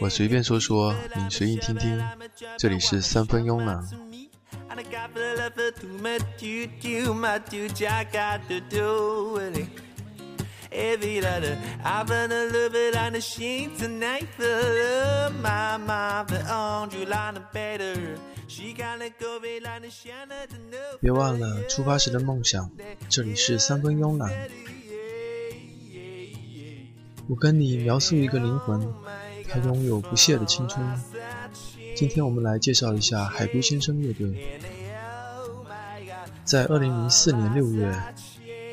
我随便说说，你随意听听。这里是三分慵懒。别忘了出发时的梦想。这里是三分慵懒。我跟你描述一个灵魂，它拥有不懈的青春。今天我们来介绍一下海龟先生乐队。在2004年6月，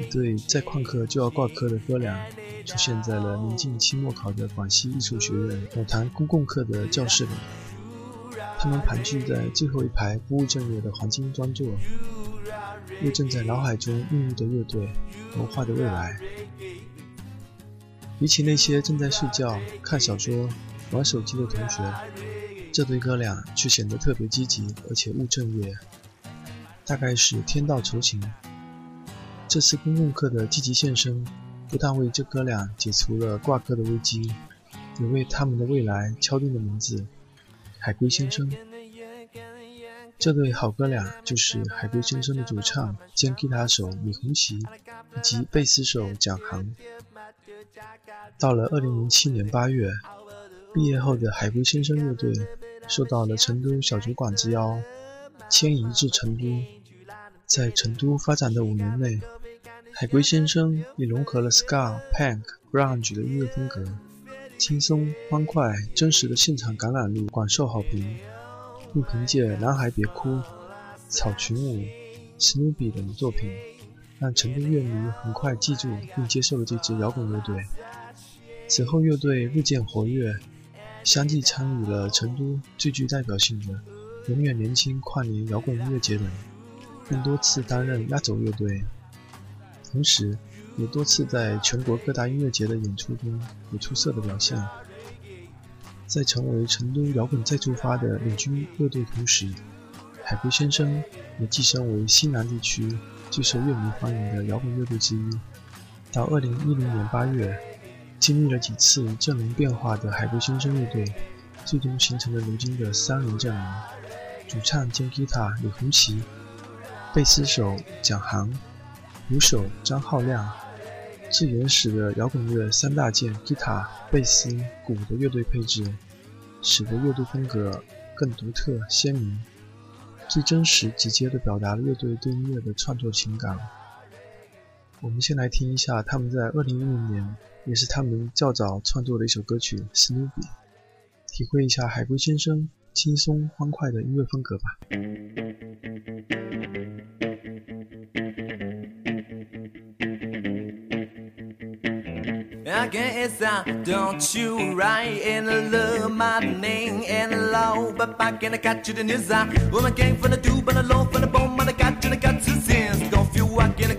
一对在旷课就要挂科的哥俩出现在了临近期末考的广西艺术学院某堂公共课的教室里。他们盘踞在最后一排不务正业的黄金专座，又正在脑海中孕育的乐队谋划的未来。比起那些正在睡觉、看小说、玩手机的同学，这对哥俩却显得特别积极，而且务正业。大概是天道酬勤。这次公共课的积极现身，不但为这哥俩解除了挂科的危机，也为他们的未来敲定了名字——海龟先生。这对好哥俩就是海龟先生的主唱兼吉他手李红旗以及贝斯手蒋航。到了2007年8月，毕业后的海龟先生乐队受到了成都小酒馆之邀，迁移至成都。在成都发展的五年内，海龟先生已融合了 ska、punk、grunge 的音乐风格，轻松、欢快、真实的现场感染力广受好评，并凭借《男孩别哭》、《草裙舞》、《史努比》等作品。让成都乐迷很快记住并接受了这支摇滚乐队。此后，乐队日渐活跃，相继参与了成都最具代表性的“永远年轻”跨年摇滚音乐节等，并多次担任压轴乐队。同时，也多次在全国各大音乐节的演出中有出色的表现。在成为成都摇滚再出发的领军乐队同时，海龟先生也跻身为西南地区。最受乐迷欢迎的摇滚乐队之一。到二零一零年八月，经历了几次阵容变化的海龟先生乐队，最终形成了如今的三人阵容：主唱兼吉他李红旗，贝斯手蒋航，鼓手张浩亮。最原始的摇滚乐三大件——吉他、贝斯、鼓的乐队配置，使得乐队风格更独特鲜明。最真实、直接的表达了乐队对音乐的创作情感。我们先来听一下他们在二零一零年，也是他们较早创作的一首歌曲《史努比》，体会一下海龟先生轻松欢快的音乐风格吧。I guess I don't you right and love my name and love but back and I got you the news I woman came from the tube and I love from the bone but I got you the got to sense go feel I can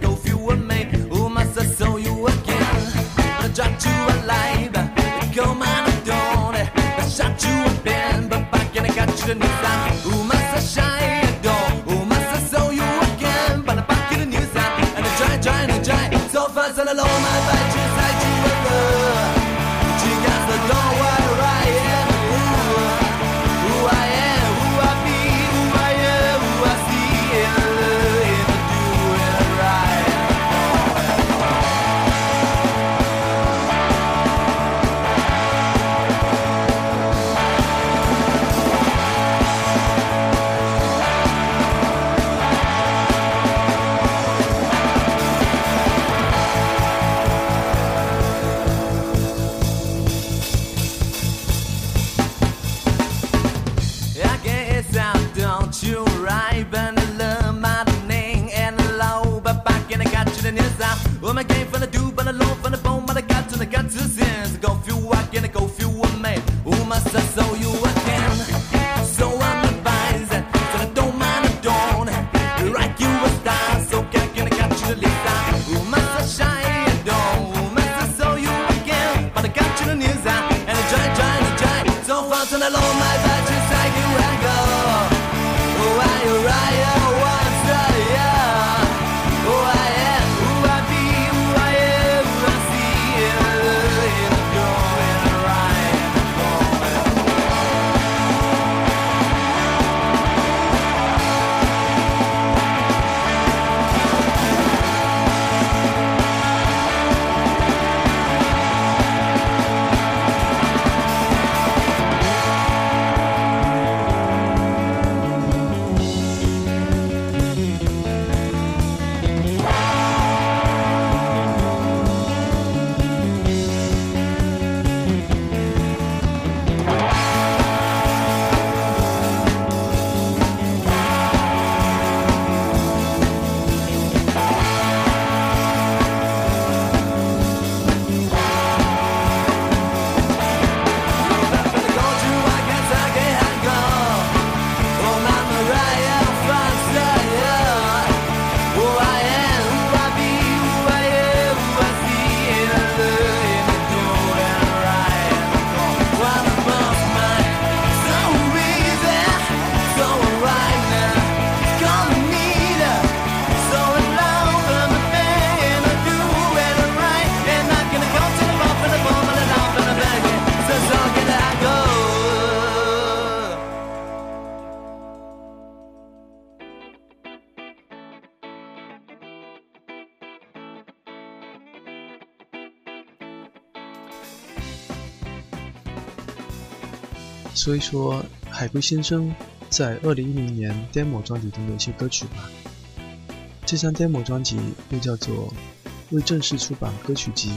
说一说海龟先生在二零一零年 demo 专辑中的一些歌曲吧。这张 demo 专辑又叫做未正式出版歌曲集，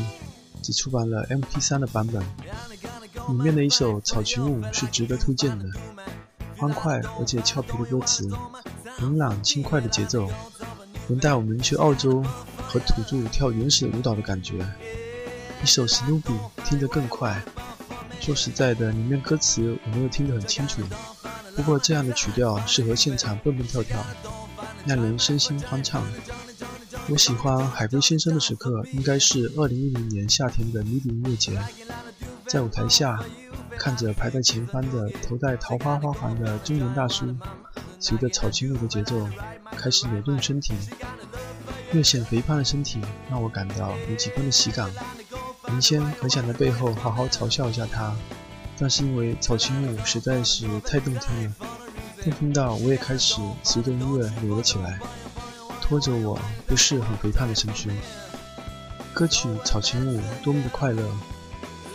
只出版了 MP3 的版本。里面的一首《草裙舞》是值得推荐的，欢快而且俏皮的歌词，明朗轻快的节奏，能带我们去澳洲和土著跳原始舞蹈的感觉。一首《史努比》听得更快。说实在的，里面歌词我没有听得很清楚，不过这样的曲调适合现场蹦蹦跳跳，让人身心欢畅。我喜欢海龟先生的时刻，应该是2010年夏天的迷笛音乐节，在舞台下，看着排在前方的头戴桃花花环的中年大叔，随着草裙舞的节奏开始扭动身体，略显肥胖的身体让我感到有几分的喜感。原先很想在背后好好嘲笑一下他，但是因为草裙舞实在是太动听了，动听到我也开始随着音乐扭了起来，拖着我不是很肥胖的身躯。歌曲《草裙舞》多么的快乐，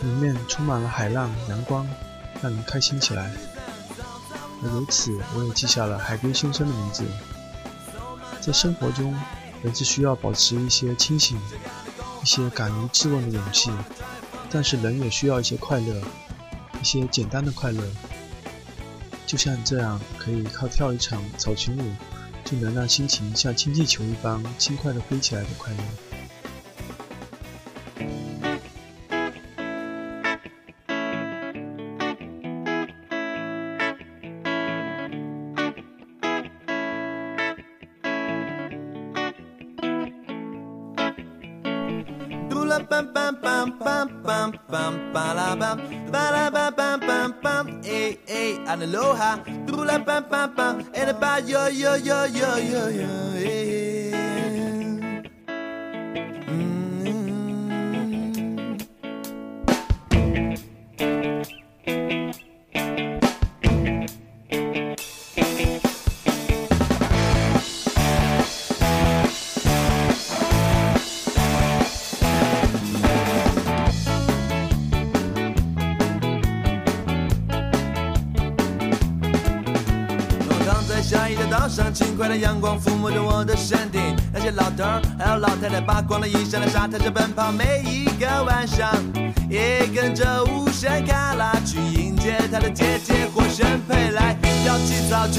里面充满了海浪、阳光，让人开心起来。而由此，我也记下了海龟先生的名字。在生活中，人是需要保持一些清醒。一些敢于质问的勇气，但是人也需要一些快乐，一些简单的快乐，就像这样，可以靠跳一场草裙舞，就能让心情像氢气球一般轻快地飞起来的快乐。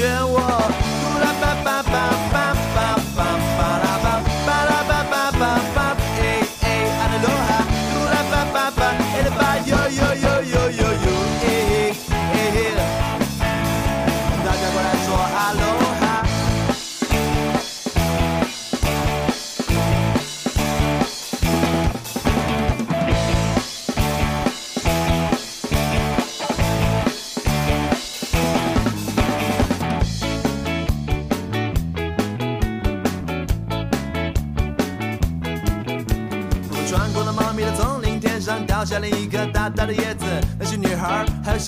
我突然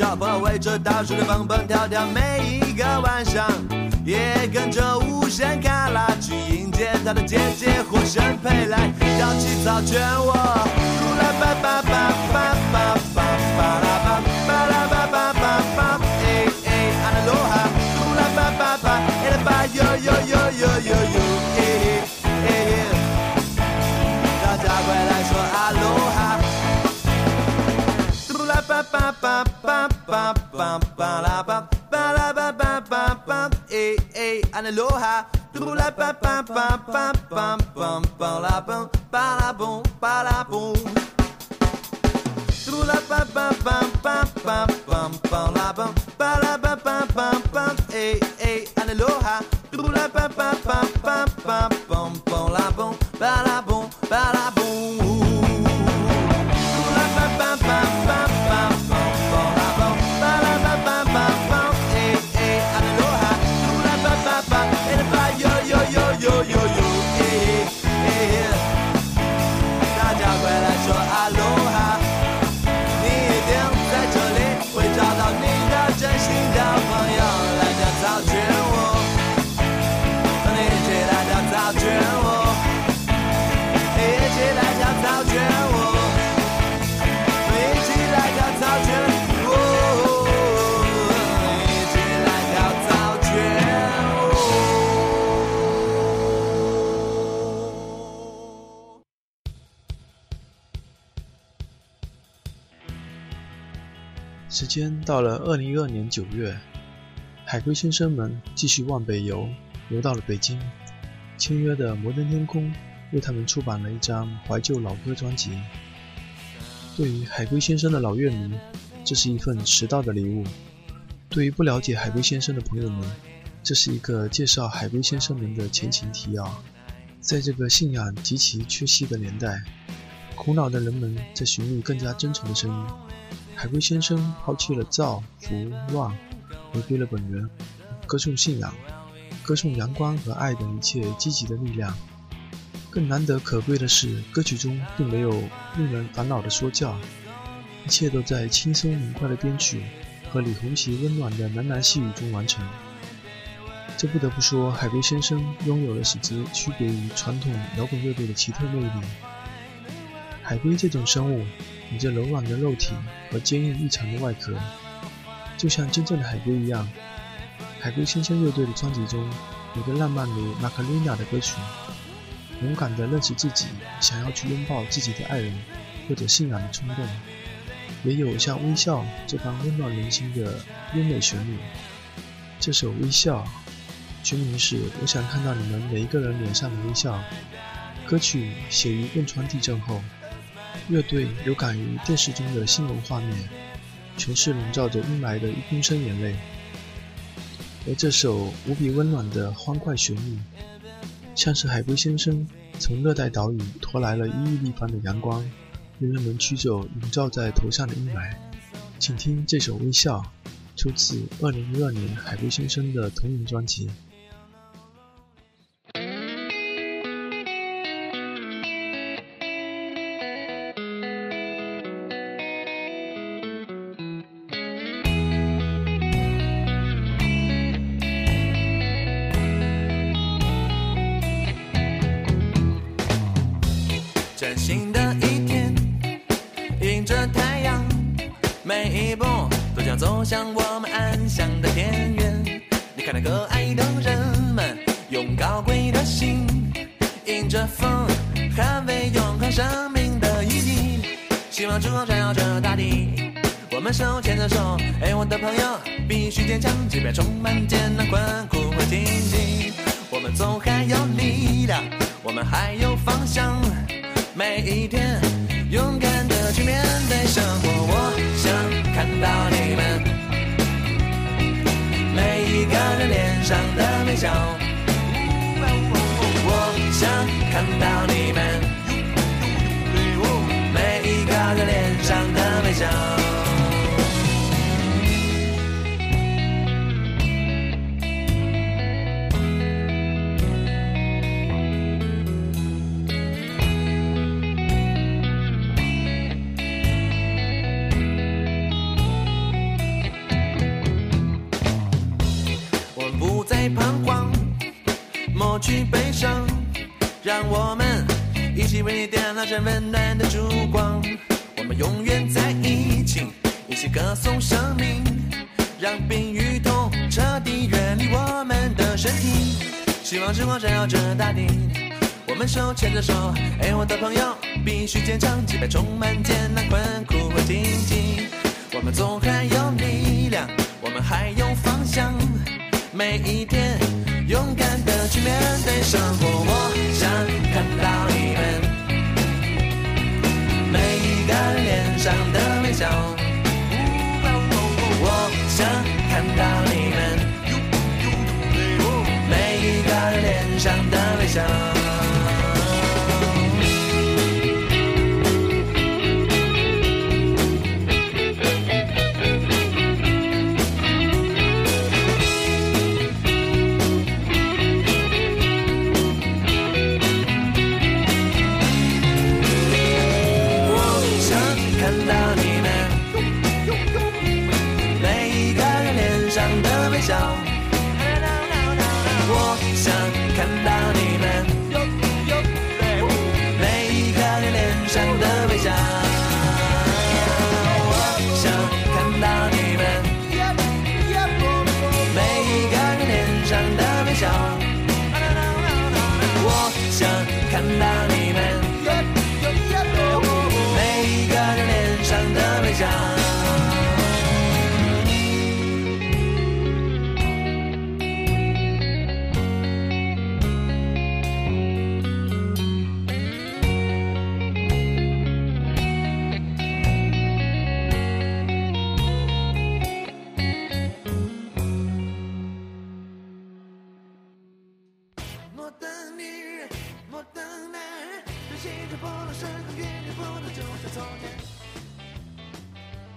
小朋友围着大树在蹦蹦跳跳，每一个晚上也跟着无限卡拉去迎接他的姐姐火神佩来跳起草圈我，呼啦吧吧吧吧吧吧吧 aloha. la pa pa pa pa pa pa pa la pa pa la bon pa la bon. 到了二零一二年九月，海龟先生们继续往北游，游到了北京。签约的摩登天空为他们出版了一张怀旧老歌专辑。对于海龟先生的老乐迷，这是一份迟到的礼物；对于不了解海龟先生的朋友们，这是一个介绍海龟先生们的前情提要。在这个信仰极其缺席的年代，苦恼的人们在寻觅更加真诚的声音。海龟先生抛弃了造、福、乱，回归了本源，歌颂信仰。歌颂阳光和爱的一切积极的力量。更难得可贵的是，歌曲中并没有令人烦恼的说教，一切都在轻松明快的编曲和李红旗温暖的喃喃细语中完成。这不得不说，海龟先生拥有了使之区别于传统摇滚乐队的奇特魅力。海龟这种生物，你这柔软的肉体和坚硬异常的外壳，就像真正的海龟一样。海龟先生乐队的专辑中，有个浪漫如玛卡琳娜的歌曲，勇敢地认识自己，想要去拥抱自己的爱人或者信仰的冲动，也有像微笑这般温暖人心的优美旋律。这首《微笑》全名是《我想看到你们每一个人脸上的微笑》。歌曲写于汶川地震后，乐队有感于电视中的新闻画面，全是笼罩着阴霾的一公升眼泪。而这首无比温暖的欢快旋律，像是海龟先生从热带岛屿拖来了一亿立方的阳光，令人们驱走笼罩在头上的阴霾。请听这首《微笑》，出自2012年海龟先生的同名专辑。让我们一起为你点亮这温暖的烛光。我们永远在一起，一起歌颂生命，让病与痛彻底远离我们的身体。希望之光照耀着大地，我们手牵着手。哎，我的朋友，必须坚强，即便充满艰难困苦和荆棘。我们总还有力量，我们还有方向。每一天。勇敢的去面对生活，我想看到你们每一个人脸上的微笑。我想看到你们每一个人脸上的微笑。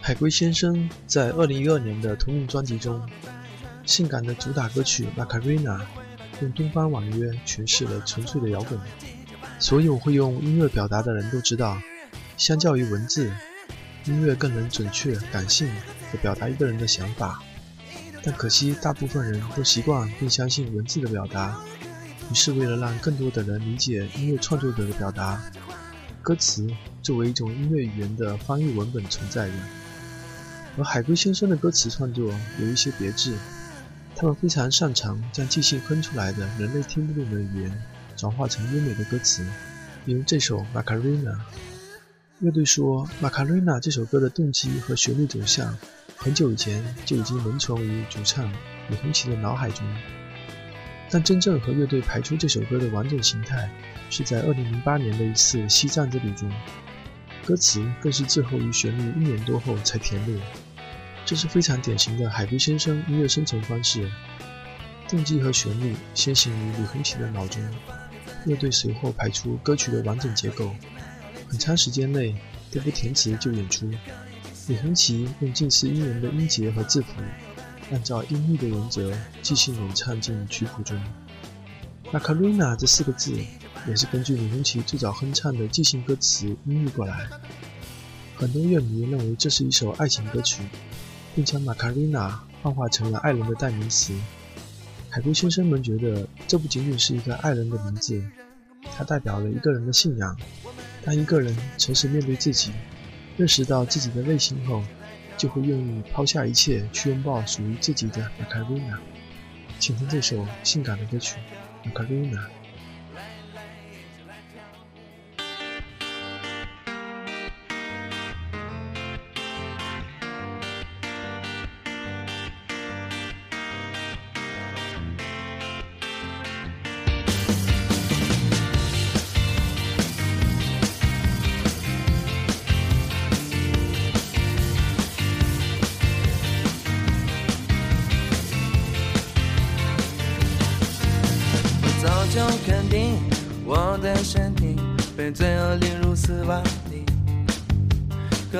海龟先生在二零一二年的同名专辑中，性感的主打歌曲《Macarena》用东方婉约诠释了纯粹的摇滚。所有会用音乐表达的人都知道，相较于文字，音乐更能准确、感性地表达一个人的想法。但可惜，大部分人都习惯并相信文字的表达，于是为了让更多的人理解音乐创作者的表达，歌词作为一种音乐语言的翻译文本存在着。而海龟先生的歌词创作有一些别致，他们非常擅长将即兴哼出来的人类听不懂的语言转化成优美的歌词。比如这首《Macarena》，乐队说，《Macarena》这首歌的动机和旋律走向，很久以前就已经萌存于主唱李红旗的脑海中。但真正和乐队排出这首歌的完整形态，是在2008年的一次西藏之旅中。歌词更是滞后于旋律一年多后才填入，这是非常典型的海龟先生音乐生成方式。动机和旋律先行于李红旗的脑中，乐队随后排出歌曲的完整结构。很长时间内都不填词就演出，李红旗用近似英文的音节和字符，按照音律的原则即兴演唱进曲谱中。Macarena 这四个字。也是根据李红旗最早哼唱的即兴歌词音译过来。很多乐迷认为这是一首爱情歌曲，并将玛卡丽娜幻化成了爱人的代名词。海龟先生们觉得这不仅仅是一个爱人的名字，它代表了一个人的信仰。当一个人诚实面对自己，认识到自己的内心后，就会愿意抛下一切去拥抱属于自己的玛卡丽娜。请听这首性感的歌曲《玛卡丽娜》。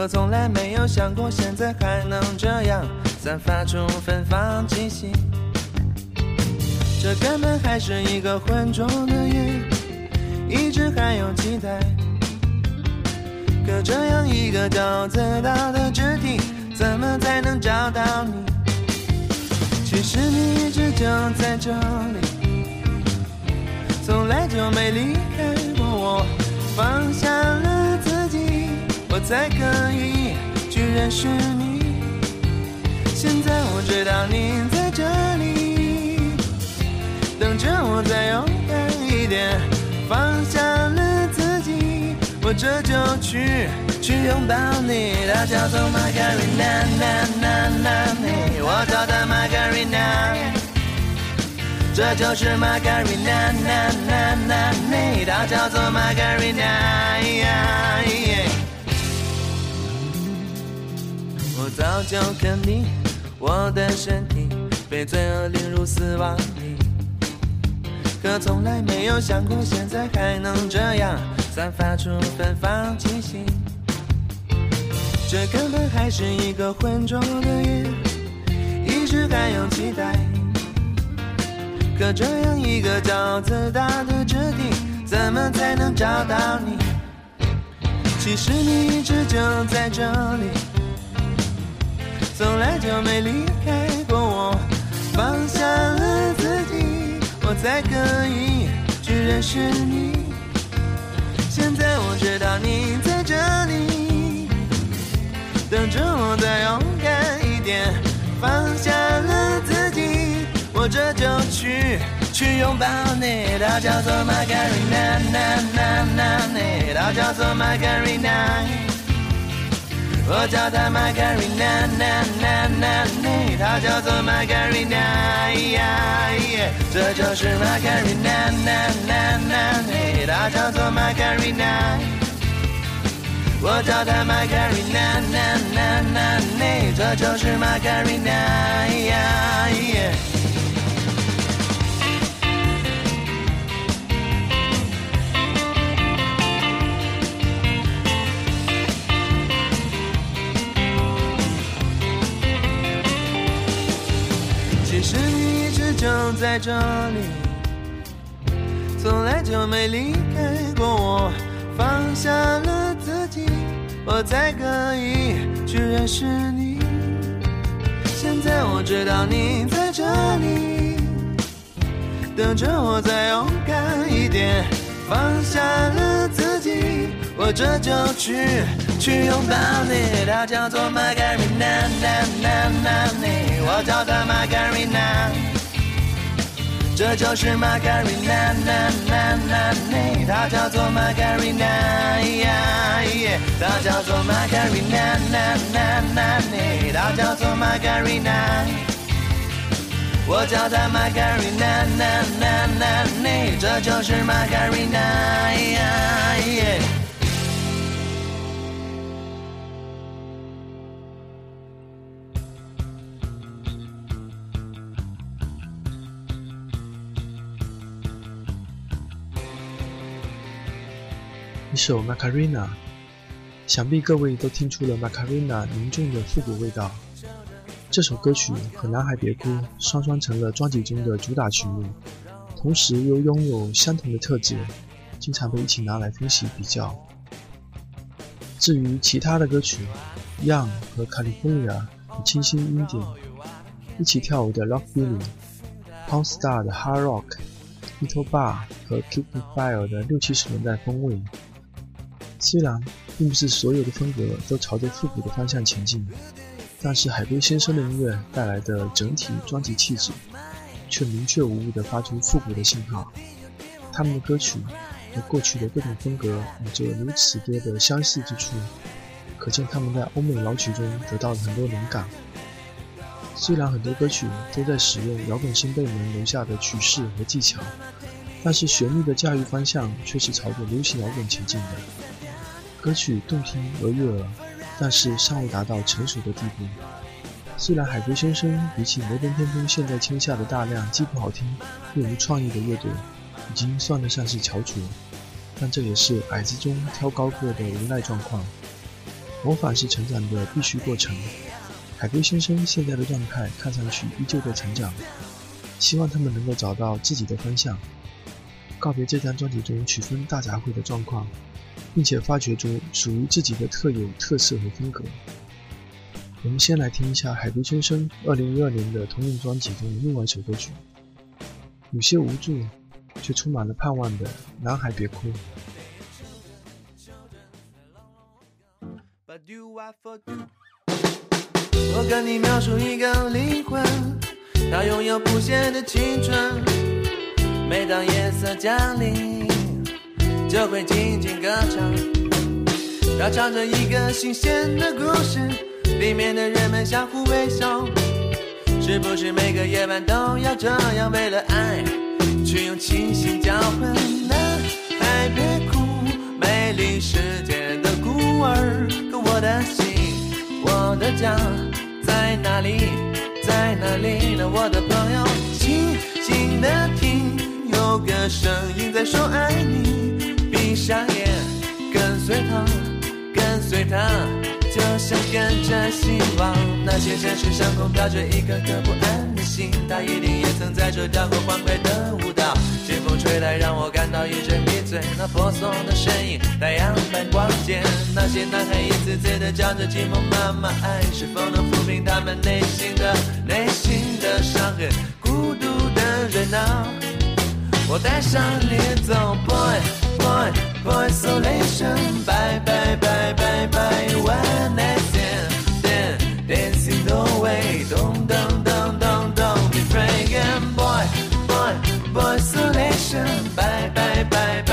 我从来没有想过现在还能这样散发出芬芳气息。这根本还是一个浑浊的夜，一直还有期待。可这样一个高自大的肢体，怎么才能找到你？其实你一直就在这里。从来就没离开过我，放下了，才可以去认识你。现在我知道你在这里，等着我再勇敢一点。放下了自己，我这就去去拥抱你。它叫做 Margarina，我找到 Margarina。这就是玛格丽娜，娜娜娜，美它叫做玛格丽娜。我早就肯定，我的身体被罪恶淋入死亡里，可从来没有想过现在还能这样散发出芬芳气息。这根本还是一个浑浊的夜，一直还有期待。可这样一个骄自大的质地，怎么才能找到你？其实你一直就在这里，从来就没离开过我。放下了自己，我才可以去认识你。现在我知道你在这里，等着我再勇敢一点。放下了自己。我这就去去拥抱你，它叫做 Margarina，它叫做 Margarina，我叫它 Margarina，它叫做 Margarina，这就是 Margarina，它叫做 Margarina，我叫它 Margarina，这就是 Margarina。就在这里，从来就没离开过我。放下了自己，我才可以去认识你。现在我知道你在这里，等着我再勇敢一点。放下了自己，我这就去去拥抱你。它叫做 Margarina，我叫它 Margarina。她叫做玛格丽娜，娜娜娜妮，她叫做玛格丽娜，我叫她玛格丽娜，娜娜娜妮，这就是玛一首《Macarena》，想必各位都听出了《Macarena》浓重的复古味道。这首歌曲和《男孩别哭》双双成了专辑中的主打曲目，同时又拥有相同的特质，经常被一起拿来分析比较。至于其他的歌曲，《Young》和《California》的清新阴点，一起跳舞的《Rock b i l l y p o n Star》的 Hard Rock，《Little Bar》和《Keep It Fire》的六七十年代风味。虽然并不是所有的风格都朝着复古的方向前进，但是海龟先生的音乐带来的整体专辑气质，却明确无误地发出复古的信号。他们的歌曲和过去的各种风格有着如此多的相似之处，可见他们在欧美老曲中得到了很多灵感。虽然很多歌曲都在使用摇滚先辈们留下的曲式和技巧，但是旋律的驾驭方向却是朝着流行摇滚前进的。歌曲动听而悦耳，但是尚未达到成熟的地步。虽然海龟先生比起摩登天空现在签下的大量既不好听又无创意的乐队，已经算得上是翘楚，但这也是矮子中挑高个的无奈状况。模仿是成长的必须过程。海龟先生现在的状态看上去依旧在成长，希望他们能够找到自己的方向，告别这张专辑中曲风大杂烩的状况。并且发掘出属于自己的特有特色和风格。我们先来听一下海龟先生2012年的同名专辑中的另外一首歌曲，有些无助却充满了盼望的《男孩别哭》。我跟你描述一个灵魂，它拥有不谢的青春。每当夜色降临。就会静静歌唱，它唱着一个新鲜的故事，里面的人们相互微笑。是不是每个夜晚都要这样，为了爱去用清醒交换？男孩别哭，美丽世界的孤儿。可我的心，我的家在哪里？在哪里呢？我的朋友，静静的听，有个声音在说爱你。闭上眼，跟随他，跟随他，就像跟着希望。那些城市上空飘着一颗颗不安的心，他一定也曾在这跳过欢快的舞蹈。清风吹来，让我感到一阵迷醉。那婆娑的身影，太阳般光洁。那些男孩一次次的叫着寂寞妈妈，爱是否能抚平他们内心的内心的伤痕？孤独的热闹，我带上你走，boy。Boy, boy isolation. Bye, bye, bye, bye, bye. One night stand, then dancing the way. Don't, don't, don't, don't, don't be. And boy, boy, boy isolation. Bye, bye, bye, bye.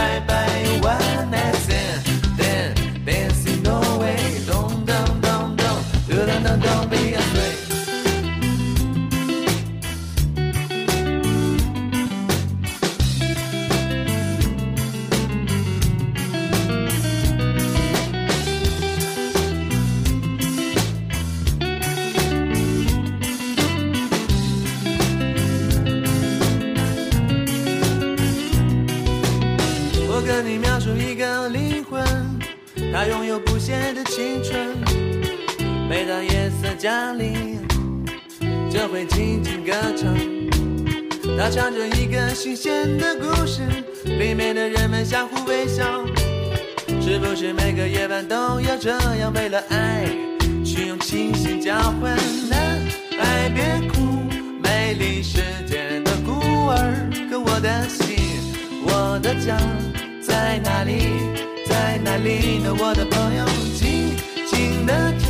每当夜色降临，就会轻轻歌唱。他唱着一个新鲜的故事，里面的人们相互微笑。是不是每个夜晚都要这样，为了爱去用清醒交换？爱别哭，美丽世界的孤儿。可我的心，我的家在哪里？在哪里呢？我的朋友，静静的听，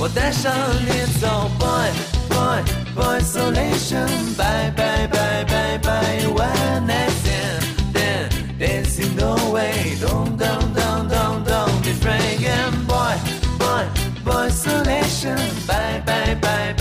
我带上你走，boy。boy, boy isolation. Bye, bye, bye, bye, bye. One night stand, then dancing the way. Don't, don't, don't, don't, don't be afraid. And boy, boy, boy isolation. Bye, bye, bye,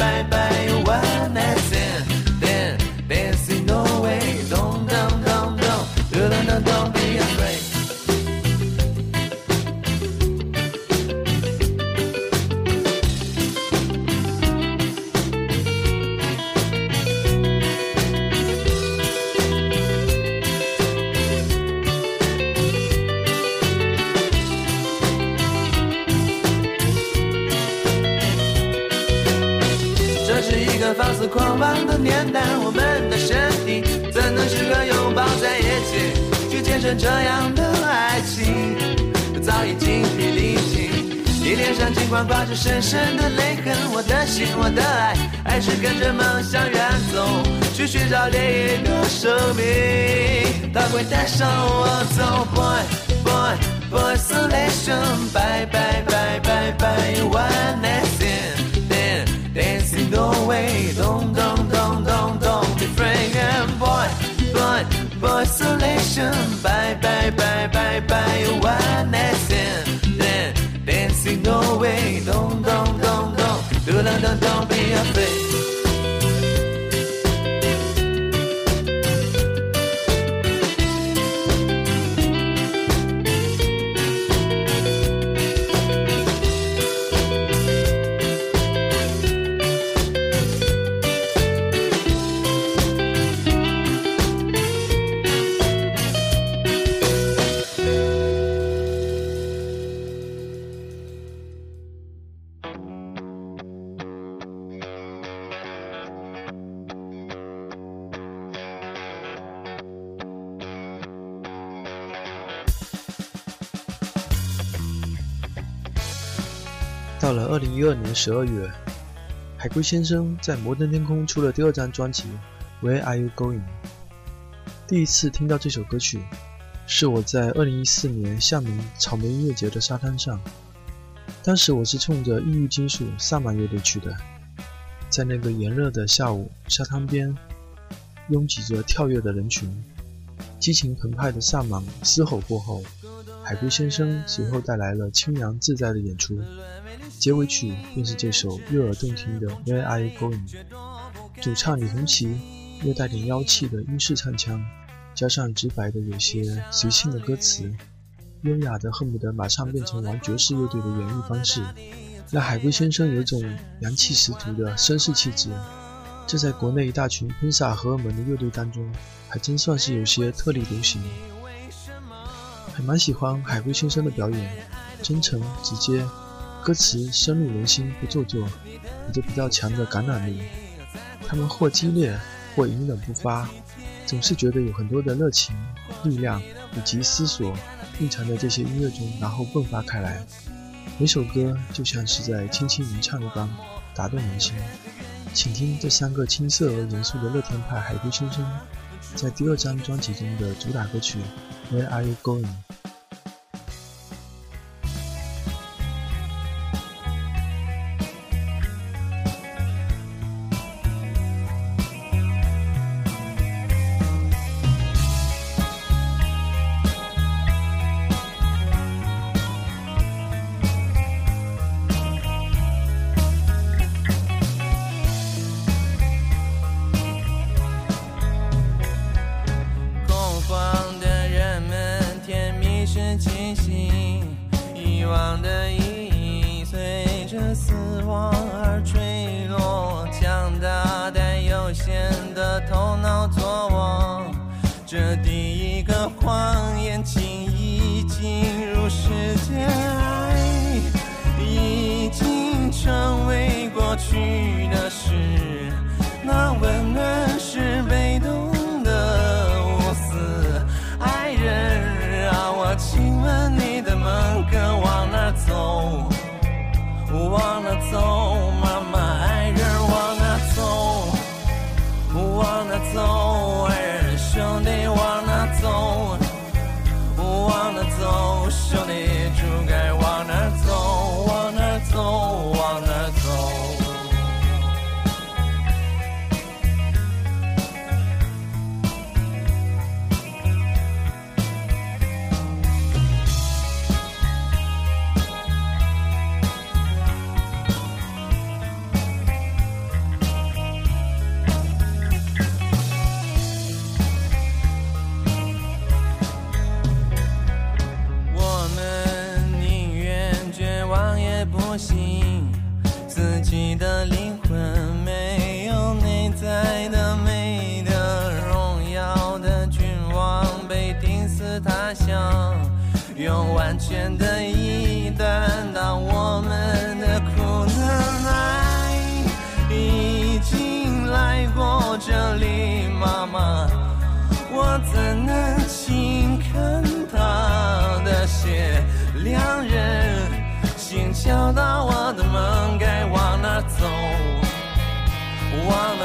妄的年代，我们的身体怎能适合拥抱在一起，去见证这样的爱情？早已精疲力尽，你脸上尽管挂着深深的泪痕，我的心，我的爱，还是跟着梦想远走，去寻找另一个生命，它会带上我走。Boy, boy, boy, isolation, bye, bye, bye, bye, bye, one night stand. dancing away. Isolation. Bye, bye, bye, bye, bye. One night stand, then dancing away. Don't, don't, don't, don't, don't, don't, don't be afraid. 二零一二年十二月，海龟先生在摩登天空出了第二张专辑《Where Are You Going》。第一次听到这首歌曲，是我在二零一四年厦门草莓音乐节的沙滩上。当时我是冲着异域金属萨满乐队去的，在那个炎热的下午，沙滩边拥挤着跳跃的人群，激情澎湃的萨满嘶吼过后，海龟先生随后带来了清凉自在的演出。结尾曲便是这首悦耳动听的《Where Are You Going》，主唱李红旗又带点妖气的英式唱腔，加上直白的有些随性的歌词，优雅的恨不得马上变成玩爵士乐队的演绎方式，让海龟先生有种洋气十足的绅士气质。这在国内一大群喷洒荷尔蒙的乐队当中，还真算是有些特立独行。还蛮喜欢海龟先生的表演，真诚直接。歌词深入人心，不做作，有着比较强的感染力。他们或激烈，或隐忍不发，总是觉得有很多的热情、力量以及思索蕴藏在这些音乐中，然后迸发开来。每首歌就像是在轻轻吟唱一般，打动人心。请听这三个青涩而严肃的乐天派海龟先生，在第二张专辑中的主打歌曲《Where Are You Going》。忘了走。全的意义担当我们的苦难。爱已经来过这里，妈妈。我怎能轻看他的血？两人心敲到我的门，该往哪走？往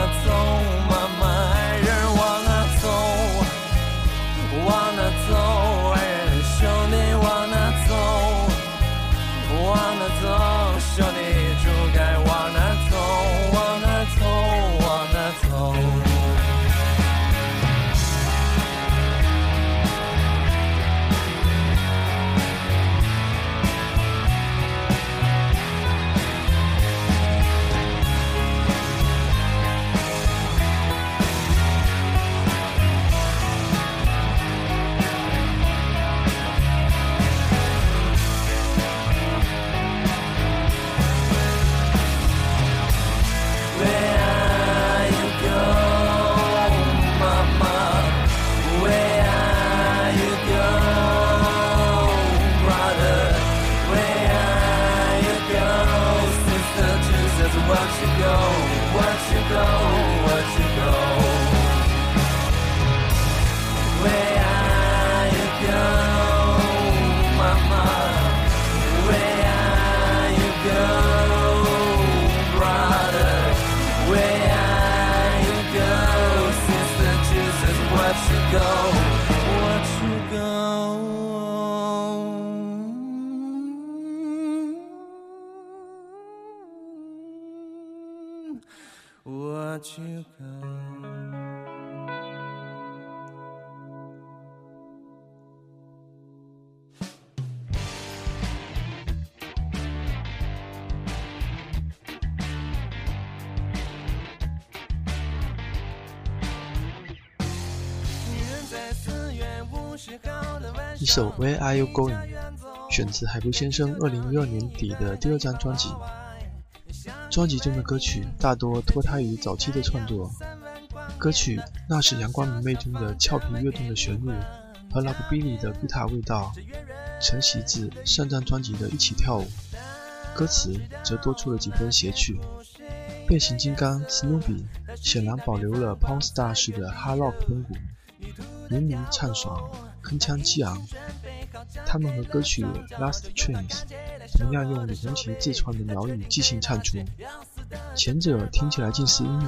let you go? "一首《Where Are You Going》选自海龟先生2012年底的第二张专辑。专辑中的歌曲大多脱胎于早期的创作，歌曲《那是阳光明媚》中的俏皮跃动的旋律和 Rockabilly 的吉他味道，承袭自上张专辑的一起跳舞。歌词则多出了几分谐趣。变形金刚 Snoopy 显然保留了 Power Star 式的 Hard Rock 风骨，淋漓畅爽，铿锵激昂。他们和歌曲《Last Trains》同样用李红旗自创的鸟语即兴唱出，前者听起来近似英语，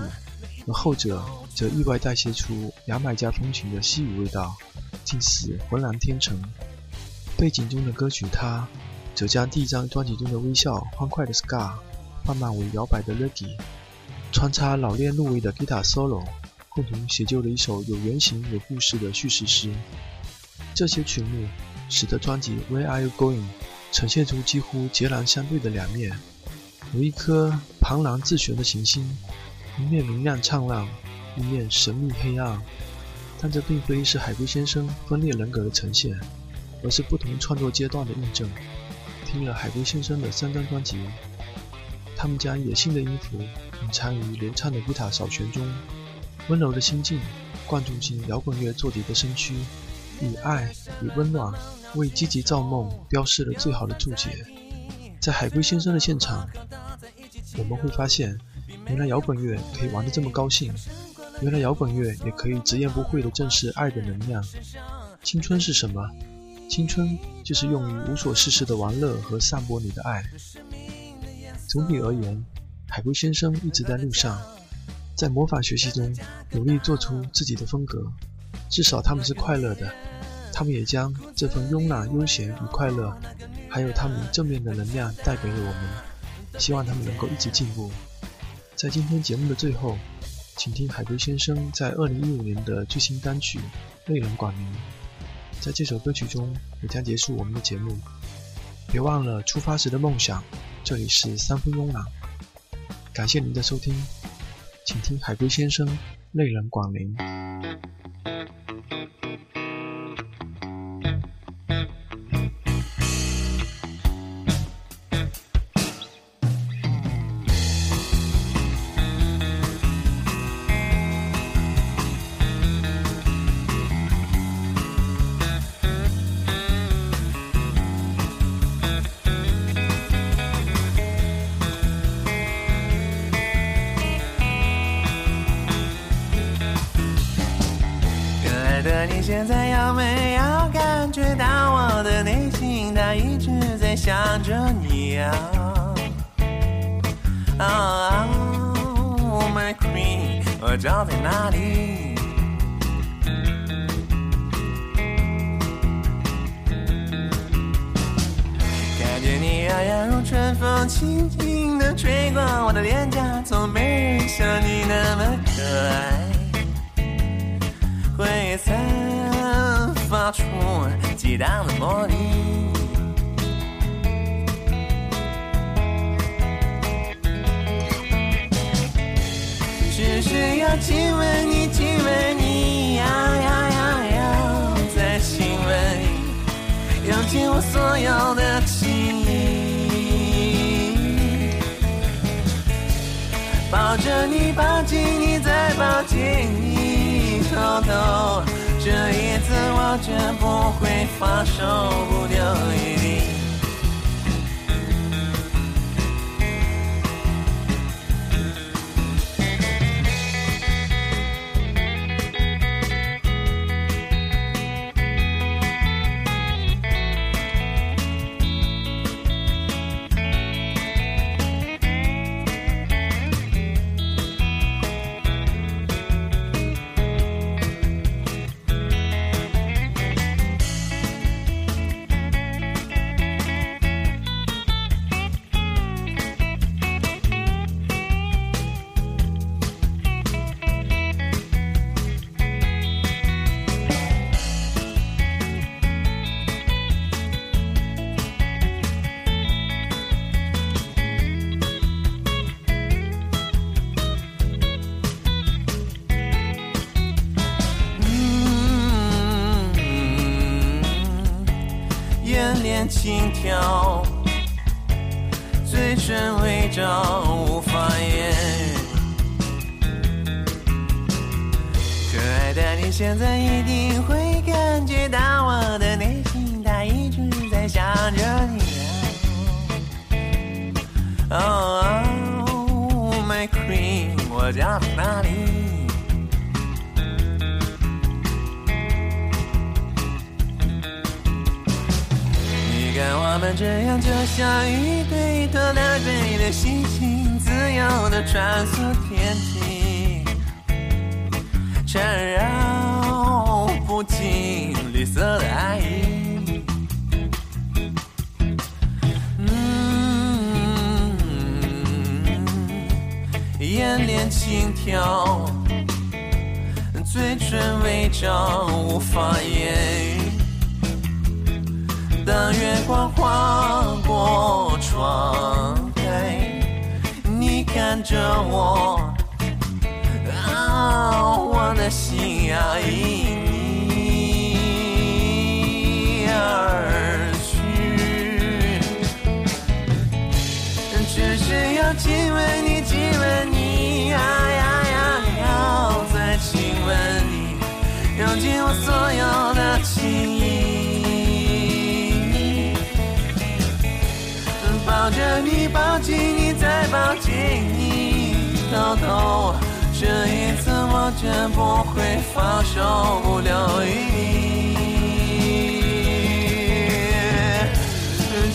而后者则意外带些出牙买加风情的西语味道，近似浑然天成。背景中的歌曲《他》则将第一张专辑中的微笑、欢快的 ska 放慢为摇摆的 reggae，穿插老练入微的 guitar solo，共同写就了一首有原型、有故事的叙事诗。这些曲目使得专辑《Where Are You Going》呈现出几乎截然相对的两面，如一颗庞然自悬的行星，一面明亮灿烂，一面神秘黑暗。但这并非是海龟先生分裂人格的呈现，而是不同创作阶段的印证。听了海龟先生的三张专辑，他们将野性的音符隐藏于连唱的吉他扫弦中，温柔的心境灌注进摇滚乐做底的身躯，以爱与温暖为积极造梦标示了最好的注解。在海龟先生的现场，我们会发现，原来摇滚乐可以玩得这么高兴，原来摇滚乐也可以直言不讳地正视爱的能量。青春是什么？青春就是用于无所事事的玩乐和散播你的爱。总体而言，海龟先生一直在路上，在模仿学习中努力做出自己的风格。至少他们是快乐的，他们也将这份慵懒、悠闲与快乐。还有他们正面的能量带给了我们，希望他们能够一直进步。在今天节目的最后，请听海龟先生在二零一五年的最新单曲《泪人广宁》。在这首歌曲中，也将结束我们的节目。别忘了出发时的梦想。这里是三分慵懒，感谢您的收听，请听海龟先生《泪人广宁》。所有的情意，抱着你，抱紧你，再抱紧你。偷偷，这一次我绝不会放手，不留余地。无法言。可爱的你现在一定会感觉到我的内心，它一直在想着你。Oh，my queen，我家在哪里？我们这样，就像一对拖拉队的心情，自由的穿梭天际，缠绕不尽绿色的爱意。嗯，眼帘轻跳，嘴唇微张，无法言语。当月光划过窗台，你看着我，啊，我的心呀因你而去，只是要亲吻你，亲吻你，啊呀呀，再亲吻你，用尽我所有的情意。你，抱紧你，再抱紧你，偷偷，这一次我绝不会放手不留你。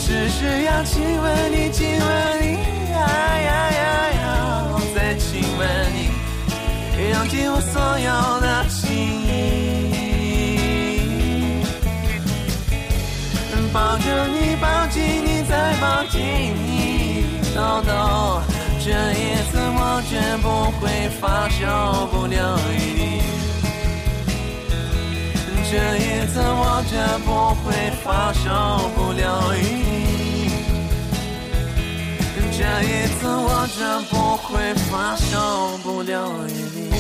只是要亲吻你，亲吻你，哎呀呀呀，再亲吻你，用尽我所有的情意。抱着你，抱紧你，再抱紧你，豆豆，这一次我绝不会放手不留你。这一次我绝不会放手不留你，这一次我绝不会放手不留你。